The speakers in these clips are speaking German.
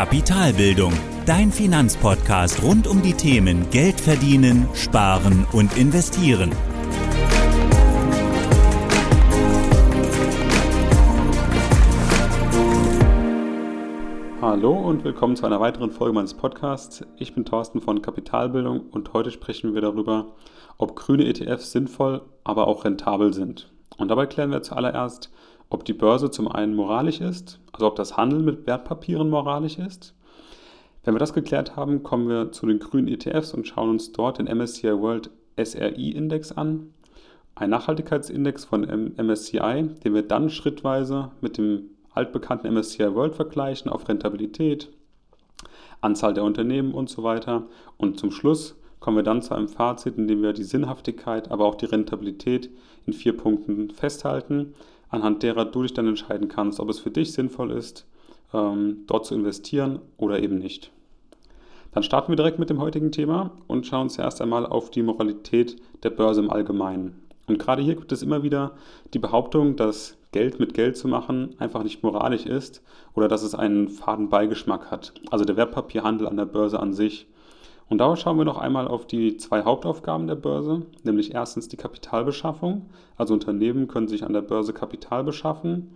Kapitalbildung, dein Finanzpodcast rund um die Themen Geld verdienen, sparen und investieren. Hallo und willkommen zu einer weiteren Folge meines Podcasts. Ich bin Thorsten von Kapitalbildung und heute sprechen wir darüber, ob grüne ETFs sinnvoll, aber auch rentabel sind. Und dabei klären wir zuallererst, ob die Börse zum einen moralisch ist, also ob das Handeln mit Wertpapieren moralisch ist. Wenn wir das geklärt haben, kommen wir zu den grünen ETFs und schauen uns dort den MSCI World SRI Index an, ein Nachhaltigkeitsindex von MSCI, den wir dann schrittweise mit dem altbekannten MSCI World vergleichen auf Rentabilität, Anzahl der Unternehmen und so weiter. Und zum Schluss kommen wir dann zu einem Fazit, in dem wir die Sinnhaftigkeit, aber auch die Rentabilität in vier Punkten festhalten anhand derer du dich dann entscheiden kannst, ob es für dich sinnvoll ist, ähm, dort zu investieren oder eben nicht. Dann starten wir direkt mit dem heutigen Thema und schauen uns erst einmal auf die Moralität der Börse im Allgemeinen. Und gerade hier gibt es immer wieder die Behauptung, dass Geld mit Geld zu machen einfach nicht moralisch ist oder dass es einen faden Beigeschmack hat. Also der Wertpapierhandel an der Börse an sich. Und da schauen wir noch einmal auf die zwei Hauptaufgaben der Börse, nämlich erstens die Kapitalbeschaffung. Also Unternehmen können sich an der Börse Kapital beschaffen,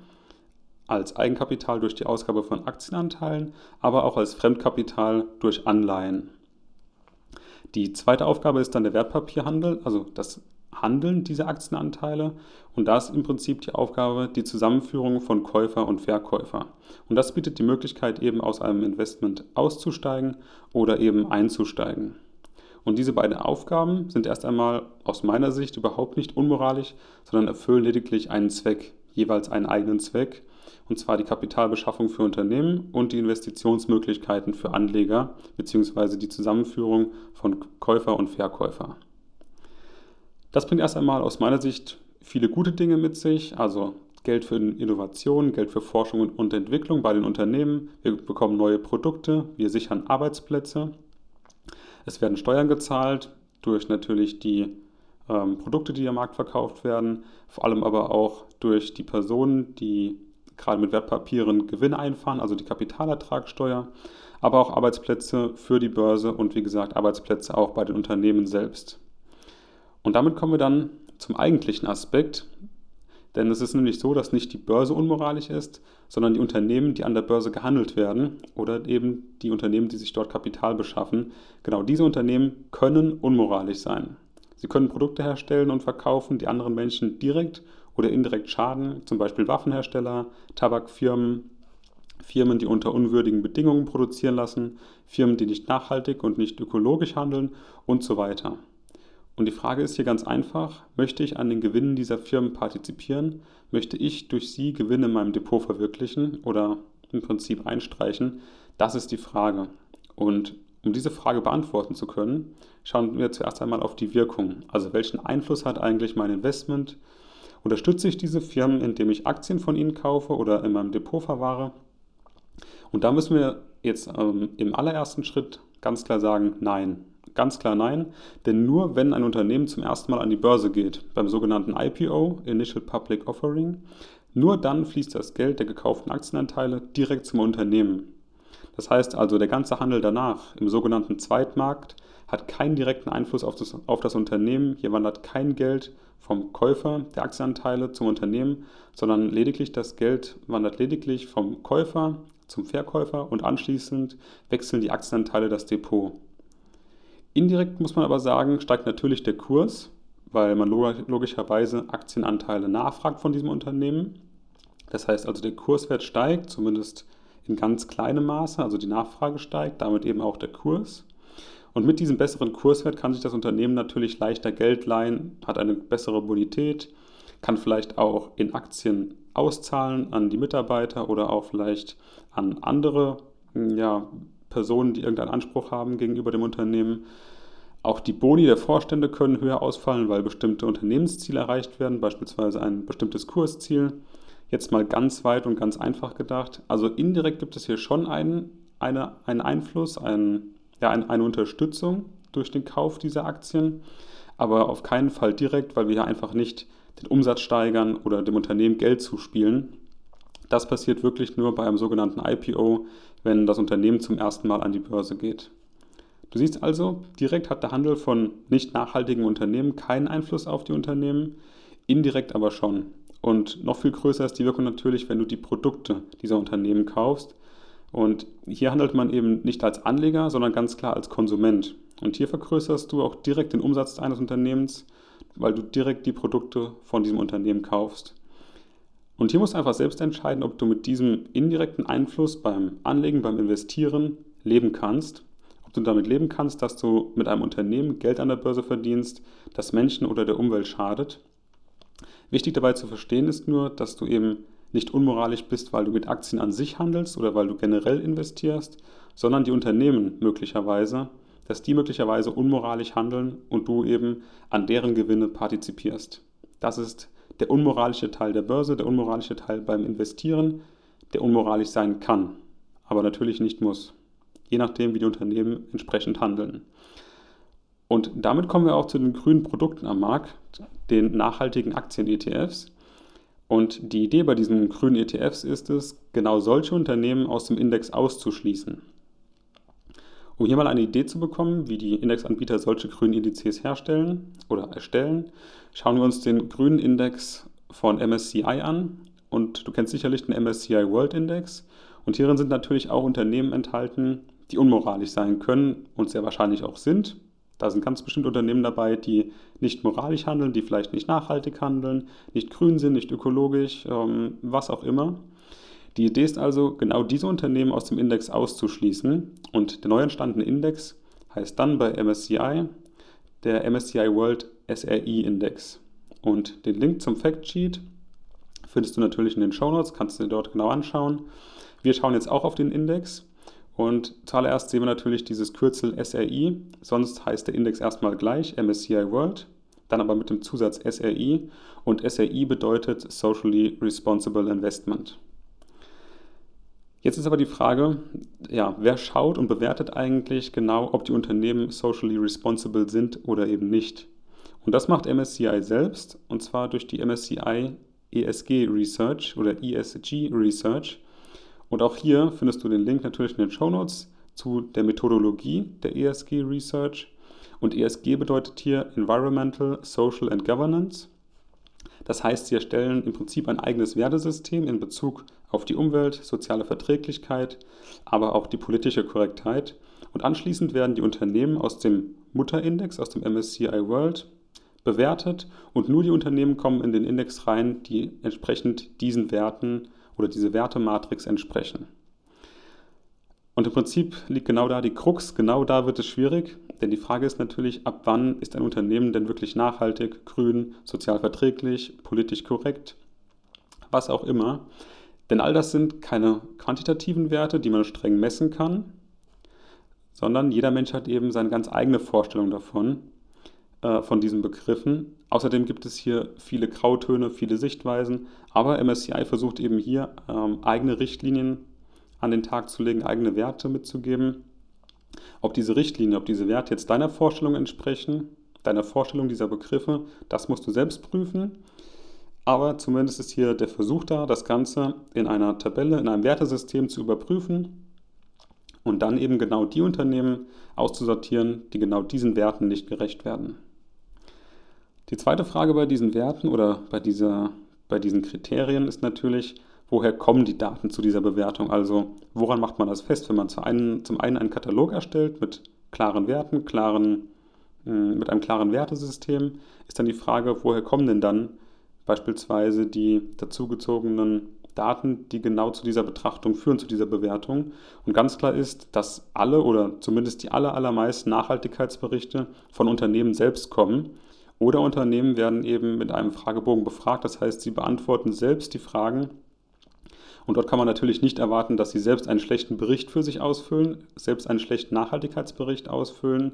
als Eigenkapital durch die Ausgabe von Aktienanteilen, aber auch als Fremdkapital durch Anleihen. Die zweite Aufgabe ist dann der Wertpapierhandel, also das Handeln dieser Aktienanteile. Und da ist im Prinzip die Aufgabe die Zusammenführung von Käufer und Verkäufer. Und das bietet die Möglichkeit, eben aus einem Investment auszusteigen oder eben einzusteigen. Und diese beiden Aufgaben sind erst einmal aus meiner Sicht überhaupt nicht unmoralisch, sondern erfüllen lediglich einen Zweck, jeweils einen eigenen Zweck, und zwar die Kapitalbeschaffung für Unternehmen und die Investitionsmöglichkeiten für Anleger bzw. die Zusammenführung von Käufer und Verkäufer. Das bringt erst einmal aus meiner Sicht viele gute Dinge mit sich, also Geld für Innovation, Geld für Forschung und Entwicklung bei den Unternehmen. Wir bekommen neue Produkte, wir sichern Arbeitsplätze. Es werden Steuern gezahlt durch natürlich die ähm, Produkte, die am Markt verkauft werden, vor allem aber auch durch die Personen, die gerade mit Wertpapieren Gewinn einfahren, also die Kapitalertragssteuer, aber auch Arbeitsplätze für die Börse und wie gesagt Arbeitsplätze auch bei den Unternehmen selbst. Und damit kommen wir dann zum eigentlichen Aspekt, denn es ist nämlich so, dass nicht die Börse unmoralisch ist, sondern die Unternehmen, die an der Börse gehandelt werden oder eben die Unternehmen, die sich dort Kapital beschaffen. Genau diese Unternehmen können unmoralisch sein. Sie können Produkte herstellen und verkaufen, die anderen Menschen direkt oder indirekt schaden, zum Beispiel Waffenhersteller, Tabakfirmen, Firmen, die unter unwürdigen Bedingungen produzieren lassen, Firmen, die nicht nachhaltig und nicht ökologisch handeln und so weiter. Und die Frage ist hier ganz einfach, möchte ich an den Gewinnen dieser Firmen partizipieren? Möchte ich durch sie Gewinne in meinem Depot verwirklichen oder im Prinzip einstreichen? Das ist die Frage. Und um diese Frage beantworten zu können, schauen wir zuerst einmal auf die Wirkung. Also welchen Einfluss hat eigentlich mein Investment? Unterstütze ich diese Firmen, indem ich Aktien von ihnen kaufe oder in meinem Depot verwahre? Und da müssen wir jetzt ähm, im allerersten Schritt ganz klar sagen, nein. Ganz klar nein, denn nur wenn ein Unternehmen zum ersten Mal an die Börse geht, beim sogenannten IPO, Initial Public Offering, nur dann fließt das Geld der gekauften Aktienanteile direkt zum Unternehmen. Das heißt also, der ganze Handel danach im sogenannten Zweitmarkt hat keinen direkten Einfluss auf das, auf das Unternehmen. Hier wandert kein Geld vom Käufer der Aktienanteile zum Unternehmen, sondern lediglich das Geld wandert lediglich vom Käufer zum Verkäufer und anschließend wechseln die Aktienanteile das Depot. Indirekt muss man aber sagen, steigt natürlich der Kurs, weil man logischerweise Aktienanteile nachfragt von diesem Unternehmen. Das heißt also, der Kurswert steigt, zumindest in ganz kleinem Maße, also die Nachfrage steigt, damit eben auch der Kurs. Und mit diesem besseren Kurswert kann sich das Unternehmen natürlich leichter Geld leihen, hat eine bessere Bonität, kann vielleicht auch in Aktien auszahlen an die Mitarbeiter oder auch vielleicht an andere ja, Personen, die irgendeinen Anspruch haben gegenüber dem Unternehmen. Auch die Boni der Vorstände können höher ausfallen, weil bestimmte Unternehmensziele erreicht werden, beispielsweise ein bestimmtes Kursziel. Jetzt mal ganz weit und ganz einfach gedacht. Also indirekt gibt es hier schon einen, eine, einen Einfluss, einen, ja, eine Unterstützung durch den Kauf dieser Aktien, aber auf keinen Fall direkt, weil wir hier einfach nicht den Umsatz steigern oder dem Unternehmen Geld zuspielen. Das passiert wirklich nur bei einem sogenannten IPO, wenn das Unternehmen zum ersten Mal an die Börse geht. Du siehst also, direkt hat der Handel von nicht nachhaltigen Unternehmen keinen Einfluss auf die Unternehmen, indirekt aber schon. Und noch viel größer ist die Wirkung natürlich, wenn du die Produkte dieser Unternehmen kaufst. Und hier handelt man eben nicht als Anleger, sondern ganz klar als Konsument. Und hier vergrößerst du auch direkt den Umsatz eines Unternehmens, weil du direkt die Produkte von diesem Unternehmen kaufst. Und hier musst du einfach selbst entscheiden, ob du mit diesem indirekten Einfluss beim Anlegen, beim Investieren leben kannst. Ob du damit leben kannst, dass du mit einem Unternehmen Geld an der Börse verdienst, das Menschen oder der Umwelt schadet Wichtig dabei zu verstehen ist nur, dass du eben nicht unmoralisch bist, weil du mit Aktien an sich handelst oder weil du generell investierst, sondern die Unternehmen möglicherweise, dass die möglicherweise unmoralisch handeln und du eben an deren Gewinne partizipierst. Das ist der unmoralische Teil der Börse, der unmoralische Teil beim Investieren, der unmoralisch sein kann, aber natürlich nicht muss, je nachdem, wie die Unternehmen entsprechend handeln. Und damit kommen wir auch zu den grünen Produkten am Markt, den nachhaltigen Aktien-ETFs. Und die Idee bei diesen grünen ETFs ist es, genau solche Unternehmen aus dem Index auszuschließen. Um hier mal eine Idee zu bekommen, wie die Indexanbieter solche grünen Indizes herstellen oder erstellen, schauen wir uns den grünen Index von MSCI an. Und du kennst sicherlich den MSCI World Index. Und hierin sind natürlich auch Unternehmen enthalten, die unmoralisch sein können und sehr wahrscheinlich auch sind. Da sind ganz bestimmte Unternehmen dabei, die nicht moralisch handeln, die vielleicht nicht nachhaltig handeln, nicht grün sind, nicht ökologisch, ähm, was auch immer. Die Idee ist also, genau diese Unternehmen aus dem Index auszuschließen. Und der neu entstandene Index heißt dann bei MSCI der MSCI World SRI Index. Und den Link zum Factsheet findest du natürlich in den Show Notes, kannst du dir dort genau anschauen. Wir schauen jetzt auch auf den Index und zuallererst sehen wir natürlich dieses Kürzel SRI, sonst heißt der Index erstmal gleich MSCI World, dann aber mit dem Zusatz SRI und SRI bedeutet Socially Responsible Investment. Jetzt ist aber die Frage, ja, wer schaut und bewertet eigentlich genau, ob die Unternehmen socially responsible sind oder eben nicht? Und das macht MSCI selbst und zwar durch die MSCI ESG Research oder ESG Research. Und auch hier findest du den Link natürlich in den Show Notes zu der Methodologie der ESG Research. Und ESG bedeutet hier Environmental, Social and Governance. Das heißt, sie erstellen im Prinzip ein eigenes Wertesystem in Bezug auf die Umwelt, soziale Verträglichkeit, aber auch die politische Korrektheit. Und anschließend werden die Unternehmen aus dem Mutterindex, aus dem MSCI World, bewertet und nur die Unternehmen kommen in den Index rein, die entsprechend diesen Werten oder diese Wertematrix entsprechen. Und im Prinzip liegt genau da die Krux, genau da wird es schwierig, denn die Frage ist natürlich, ab wann ist ein Unternehmen denn wirklich nachhaltig, grün, sozial verträglich, politisch korrekt, was auch immer. Denn all das sind keine quantitativen Werte, die man streng messen kann, sondern jeder Mensch hat eben seine ganz eigene Vorstellung davon, äh, von diesen Begriffen. Außerdem gibt es hier viele Grautöne, viele Sichtweisen, aber MSCI versucht eben hier ähm, eigene Richtlinien an den Tag zu legen, eigene Werte mitzugeben. Ob diese Richtlinien, ob diese Werte jetzt deiner Vorstellung entsprechen, deiner Vorstellung dieser Begriffe, das musst du selbst prüfen. Aber zumindest ist hier der Versuch da, das Ganze in einer Tabelle, in einem Wertesystem zu überprüfen und dann eben genau die Unternehmen auszusortieren, die genau diesen Werten nicht gerecht werden. Die zweite Frage bei diesen Werten oder bei, dieser, bei diesen Kriterien ist natürlich, woher kommen die Daten zu dieser Bewertung? Also woran macht man das fest, wenn man zu einen, zum einen einen Katalog erstellt mit klaren Werten, klaren, äh, mit einem klaren Wertesystem, ist dann die Frage, woher kommen denn dann beispielsweise die dazugezogenen Daten, die genau zu dieser Betrachtung führen, zu dieser Bewertung. Und ganz klar ist, dass alle oder zumindest die aller, allermeisten Nachhaltigkeitsberichte von Unternehmen selbst kommen oder Unternehmen werden eben mit einem Fragebogen befragt, das heißt, sie beantworten selbst die Fragen. Und dort kann man natürlich nicht erwarten, dass sie selbst einen schlechten Bericht für sich ausfüllen, selbst einen schlechten Nachhaltigkeitsbericht ausfüllen.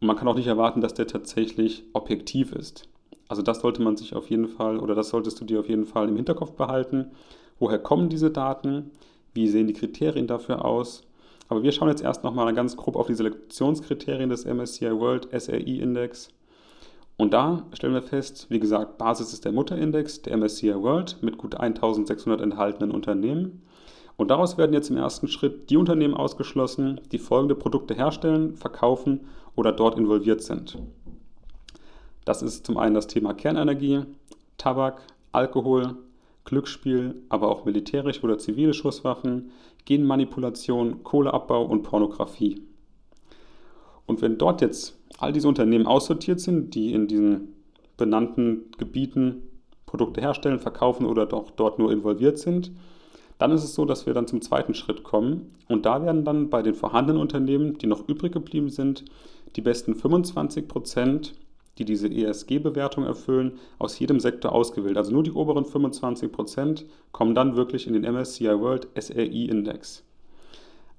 Und man kann auch nicht erwarten, dass der tatsächlich objektiv ist. Also das sollte man sich auf jeden Fall oder das solltest du dir auf jeden Fall im Hinterkopf behalten. Woher kommen diese Daten? Wie sehen die Kriterien dafür aus? Aber wir schauen jetzt erst nochmal ganz grob auf die Selektionskriterien des MSCI World SRI Index Und da stellen wir fest, wie gesagt, Basis ist der Mutterindex, der MSCI World mit gut 1600 enthaltenen Unternehmen. Und daraus werden jetzt im ersten Schritt die Unternehmen ausgeschlossen, die folgende Produkte herstellen, verkaufen oder dort involviert sind. Das ist zum einen das Thema Kernenergie, Tabak, Alkohol, Glücksspiel, aber auch militärische oder zivile Schusswaffen, Genmanipulation, Kohleabbau und Pornografie. Und wenn dort jetzt all diese Unternehmen aussortiert sind, die in diesen benannten Gebieten Produkte herstellen, verkaufen oder doch dort nur involviert sind, dann ist es so, dass wir dann zum zweiten Schritt kommen. Und da werden dann bei den vorhandenen Unternehmen, die noch übrig geblieben sind, die besten 25 Prozent, die diese ESG-Bewertung erfüllen, aus jedem Sektor ausgewählt. Also nur die oberen 25 Prozent kommen dann wirklich in den MSCI World SRI-Index.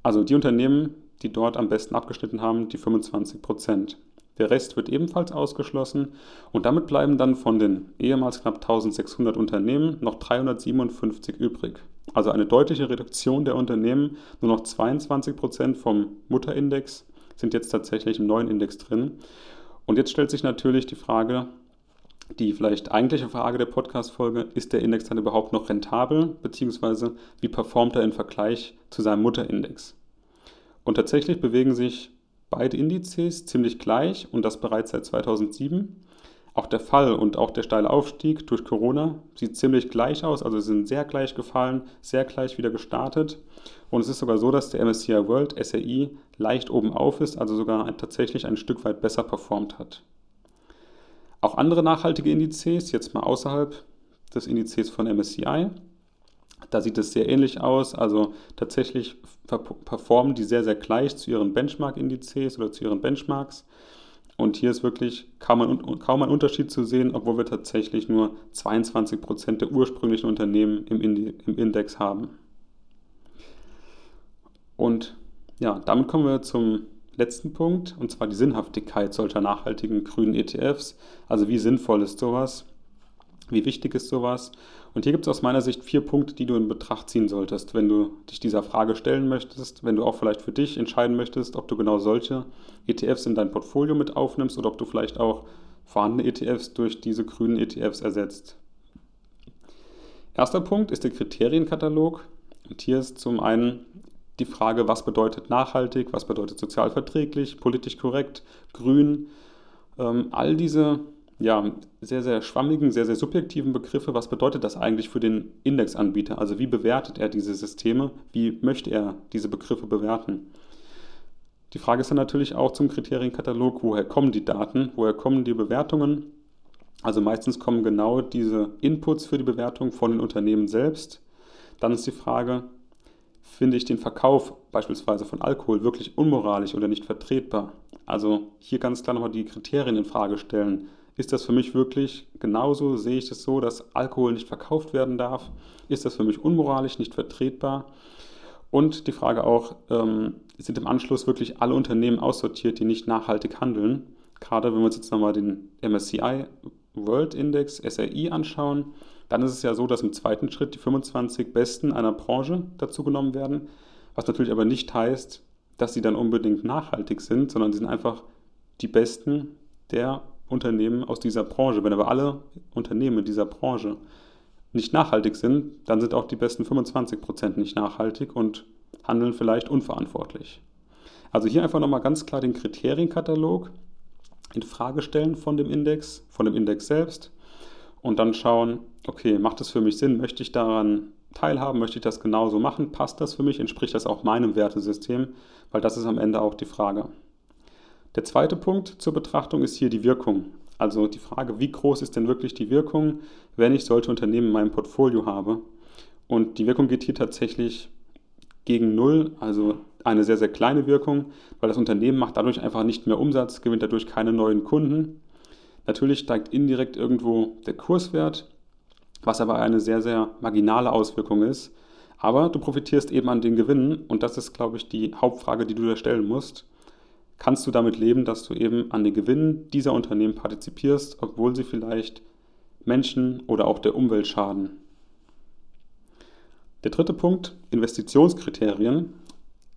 Also die Unternehmen, die dort am besten abgeschnitten haben, die 25 Prozent. Der Rest wird ebenfalls ausgeschlossen und damit bleiben dann von den ehemals knapp 1600 Unternehmen noch 357 übrig. Also eine deutliche Reduktion der Unternehmen. Nur noch 22 Prozent vom Mutterindex sind jetzt tatsächlich im neuen Index drin. Und jetzt stellt sich natürlich die Frage, die vielleicht eigentliche Frage der Podcast-Folge, ist der Index dann überhaupt noch rentabel, beziehungsweise wie performt er im Vergleich zu seinem Mutterindex? Und tatsächlich bewegen sich beide Indizes ziemlich gleich und das bereits seit 2007. Auch der Fall und auch der steile Aufstieg durch Corona sieht ziemlich gleich aus, also sind sehr gleich gefallen, sehr gleich wieder gestartet. Und es ist sogar so, dass der MSCI World SRI leicht oben auf ist, also sogar tatsächlich ein Stück weit besser performt hat. Auch andere nachhaltige Indizes, jetzt mal außerhalb des Indizes von MSCI, da sieht es sehr ähnlich aus. Also tatsächlich performen die sehr, sehr gleich zu ihren Benchmark-Indizes oder zu ihren Benchmarks. Und hier ist wirklich kaum ein, kaum ein Unterschied zu sehen, obwohl wir tatsächlich nur 22% der ursprünglichen Unternehmen im, im Index haben. Und ja, damit kommen wir zum letzten Punkt, und zwar die Sinnhaftigkeit solcher nachhaltigen grünen ETFs. Also wie sinnvoll ist sowas? Wie wichtig ist sowas? Und hier gibt es aus meiner Sicht vier Punkte, die du in Betracht ziehen solltest, wenn du dich dieser Frage stellen möchtest, wenn du auch vielleicht für dich entscheiden möchtest, ob du genau solche ETFs in dein Portfolio mit aufnimmst oder ob du vielleicht auch vorhandene ETFs durch diese grünen ETFs ersetzt. Erster Punkt ist der Kriterienkatalog. Und hier ist zum einen die Frage, was bedeutet nachhaltig, was bedeutet sozial verträglich, politisch korrekt, grün. Ähm, all diese ja, sehr, sehr schwammigen, sehr, sehr subjektiven Begriffe. Was bedeutet das eigentlich für den Indexanbieter? Also wie bewertet er diese Systeme? Wie möchte er diese Begriffe bewerten? Die Frage ist dann natürlich auch zum Kriterienkatalog, woher kommen die Daten, woher kommen die Bewertungen? Also meistens kommen genau diese Inputs für die Bewertung von den Unternehmen selbst. Dann ist die Frage, finde ich den Verkauf beispielsweise von Alkohol wirklich unmoralisch oder nicht vertretbar? Also hier ganz klar nochmal die Kriterien in Frage stellen ist das für mich wirklich genauso? Sehe ich das so, dass Alkohol nicht verkauft werden darf? Ist das für mich unmoralisch, nicht vertretbar? Und die Frage auch, ähm, sind im Anschluss wirklich alle Unternehmen aussortiert, die nicht nachhaltig handeln? Gerade wenn wir uns jetzt nochmal den MSCI World Index, SRI, anschauen, dann ist es ja so, dass im zweiten Schritt die 25 Besten einer Branche dazu genommen werden, was natürlich aber nicht heißt, dass sie dann unbedingt nachhaltig sind, sondern sie sind einfach die Besten der Unternehmen aus dieser Branche. Wenn aber alle Unternehmen dieser Branche nicht nachhaltig sind, dann sind auch die besten 25 Prozent nicht nachhaltig und handeln vielleicht unverantwortlich. Also hier einfach nochmal ganz klar den Kriterienkatalog in Frage stellen von dem Index, von dem Index selbst und dann schauen, okay, macht es für mich Sinn, möchte ich daran teilhaben, möchte ich das genauso machen, passt das für mich, entspricht das auch meinem Wertesystem, weil das ist am Ende auch die Frage. Der zweite Punkt zur Betrachtung ist hier die Wirkung. Also die Frage, wie groß ist denn wirklich die Wirkung, wenn ich solche Unternehmen in meinem Portfolio habe? Und die Wirkung geht hier tatsächlich gegen Null, also eine sehr, sehr kleine Wirkung, weil das Unternehmen macht dadurch einfach nicht mehr Umsatz, gewinnt dadurch keine neuen Kunden. Natürlich steigt indirekt irgendwo der Kurswert, was aber eine sehr, sehr marginale Auswirkung ist. Aber du profitierst eben an den Gewinnen und das ist, glaube ich, die Hauptfrage, die du da stellen musst kannst du damit leben, dass du eben an den Gewinnen dieser Unternehmen partizipierst, obwohl sie vielleicht Menschen oder auch der Umwelt schaden. Der dritte Punkt, Investitionskriterien.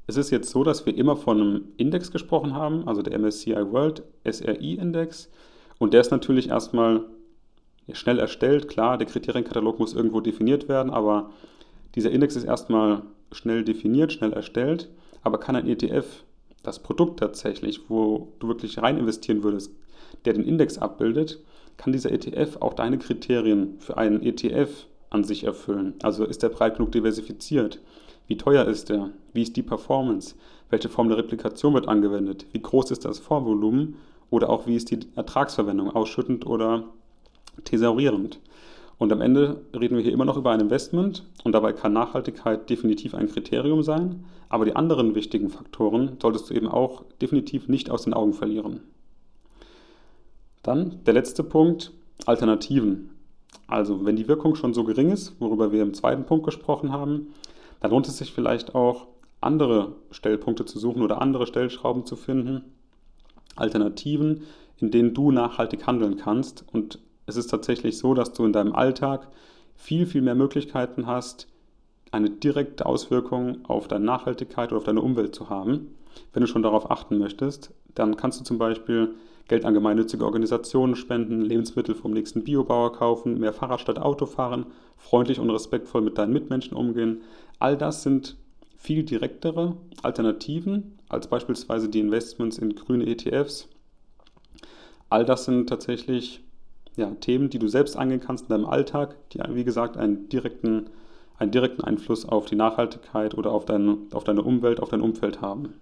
Es ist jetzt so, dass wir immer von einem Index gesprochen haben, also der MSCI World SRI Index. Und der ist natürlich erstmal schnell erstellt. Klar, der Kriterienkatalog muss irgendwo definiert werden, aber dieser Index ist erstmal schnell definiert, schnell erstellt. Aber kann ein ETF das Produkt tatsächlich, wo du wirklich rein investieren würdest, der den Index abbildet, kann dieser ETF auch deine Kriterien für einen ETF an sich erfüllen. Also ist der breit genug diversifiziert? Wie teuer ist der? Wie ist die Performance? Welche Form der Replikation wird angewendet? Wie groß ist das Vorvolumen? Oder auch wie ist die Ertragsverwendung, ausschüttend oder thesaurierend? Und am Ende reden wir hier immer noch über ein Investment und dabei kann Nachhaltigkeit definitiv ein Kriterium sein, aber die anderen wichtigen Faktoren solltest du eben auch definitiv nicht aus den Augen verlieren. Dann der letzte Punkt, Alternativen. Also wenn die Wirkung schon so gering ist, worüber wir im zweiten Punkt gesprochen haben, dann lohnt es sich vielleicht auch, andere Stellpunkte zu suchen oder andere Stellschrauben zu finden, Alternativen, in denen du nachhaltig handeln kannst. Und es ist tatsächlich so, dass du in deinem Alltag viel, viel mehr Möglichkeiten hast, eine direkte Auswirkung auf deine Nachhaltigkeit oder auf deine Umwelt zu haben. Wenn du schon darauf achten möchtest, dann kannst du zum Beispiel Geld an gemeinnützige Organisationen spenden, Lebensmittel vom nächsten Biobauer kaufen, mehr Fahrrad statt Auto fahren, freundlich und respektvoll mit deinen Mitmenschen umgehen. All das sind viel direktere Alternativen als beispielsweise die Investments in grüne ETFs. All das sind tatsächlich ja, Themen, die du selbst angehen kannst in deinem Alltag, die, wie gesagt, einen direkten, einen direkten Einfluss auf die Nachhaltigkeit oder auf deine, auf deine Umwelt, auf dein Umfeld haben.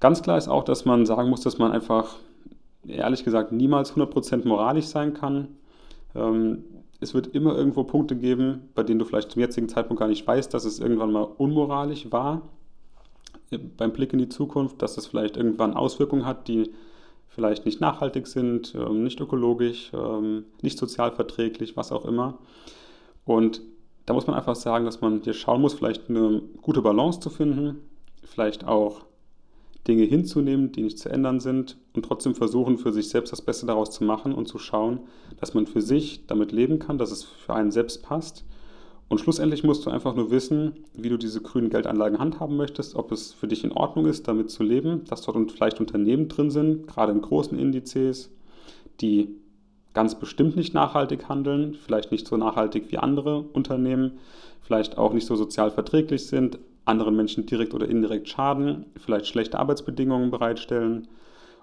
Ganz klar ist auch, dass man sagen muss, dass man einfach, ehrlich gesagt, niemals 100% moralisch sein kann. Ähm, es wird immer irgendwo Punkte geben, bei denen du vielleicht zum jetzigen Zeitpunkt gar nicht weißt, dass es irgendwann mal unmoralisch war äh, beim Blick in die Zukunft, dass es vielleicht irgendwann Auswirkungen hat, die vielleicht nicht nachhaltig sind, ähm, nicht ökologisch, ähm, nicht sozialverträglich, was auch immer. Und da muss man einfach sagen, dass man hier schauen muss, vielleicht eine gute Balance zu finden, vielleicht auch Dinge hinzunehmen, die nicht zu ändern sind und trotzdem versuchen, für sich selbst das Beste daraus zu machen und zu schauen, dass man für sich damit leben kann, dass es für einen selbst passt. Und schlussendlich musst du einfach nur wissen, wie du diese grünen Geldanlagen handhaben möchtest, ob es für dich in Ordnung ist, damit zu leben, dass dort vielleicht Unternehmen drin sind, gerade in großen Indizes, die ganz bestimmt nicht nachhaltig handeln, vielleicht nicht so nachhaltig wie andere Unternehmen, vielleicht auch nicht so sozial verträglich sind, anderen Menschen direkt oder indirekt schaden, vielleicht schlechte Arbeitsbedingungen bereitstellen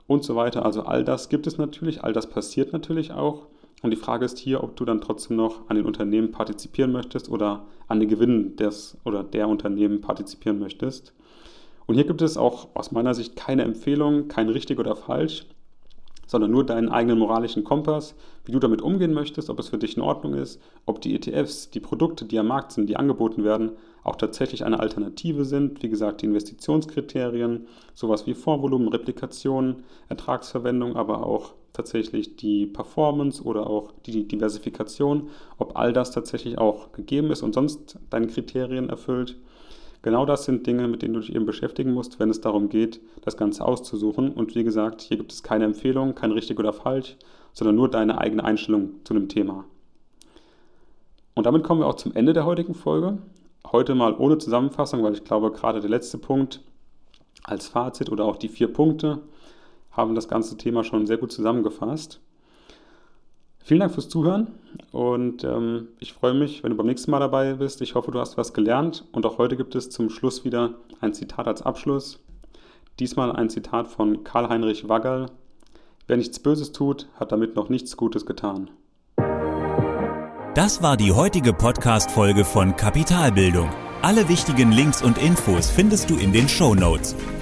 und so weiter. Also all das gibt es natürlich, all das passiert natürlich auch. Und die Frage ist hier, ob du dann trotzdem noch an den Unternehmen partizipieren möchtest oder an den Gewinnen des oder der Unternehmen partizipieren möchtest. Und hier gibt es auch aus meiner Sicht keine Empfehlung, kein richtig oder falsch sondern nur deinen eigenen moralischen Kompass, wie du damit umgehen möchtest, ob es für dich in Ordnung ist, ob die ETFs, die Produkte, die am Markt sind, die angeboten werden, auch tatsächlich eine Alternative sind. Wie gesagt, die Investitionskriterien, sowas wie Vorvolumen, Replikation, Ertragsverwendung, aber auch tatsächlich die Performance oder auch die Diversifikation, ob all das tatsächlich auch gegeben ist und sonst deine Kriterien erfüllt. Genau das sind Dinge, mit denen du dich eben beschäftigen musst, wenn es darum geht, das Ganze auszusuchen. Und wie gesagt, hier gibt es keine Empfehlung, kein richtig oder falsch, sondern nur deine eigene Einstellung zu einem Thema. Und damit kommen wir auch zum Ende der heutigen Folge. Heute mal ohne Zusammenfassung, weil ich glaube, gerade der letzte Punkt als Fazit oder auch die vier Punkte haben das ganze Thema schon sehr gut zusammengefasst. Vielen Dank fürs Zuhören und ähm, ich freue mich, wenn du beim nächsten Mal dabei bist. Ich hoffe, du hast was gelernt und auch heute gibt es zum Schluss wieder ein Zitat als Abschluss. Diesmal ein Zitat von Karl-Heinrich Waggerl. Wer nichts Böses tut, hat damit noch nichts Gutes getan. Das war die heutige Podcast-Folge von Kapitalbildung. Alle wichtigen Links und Infos findest du in den Show Notes.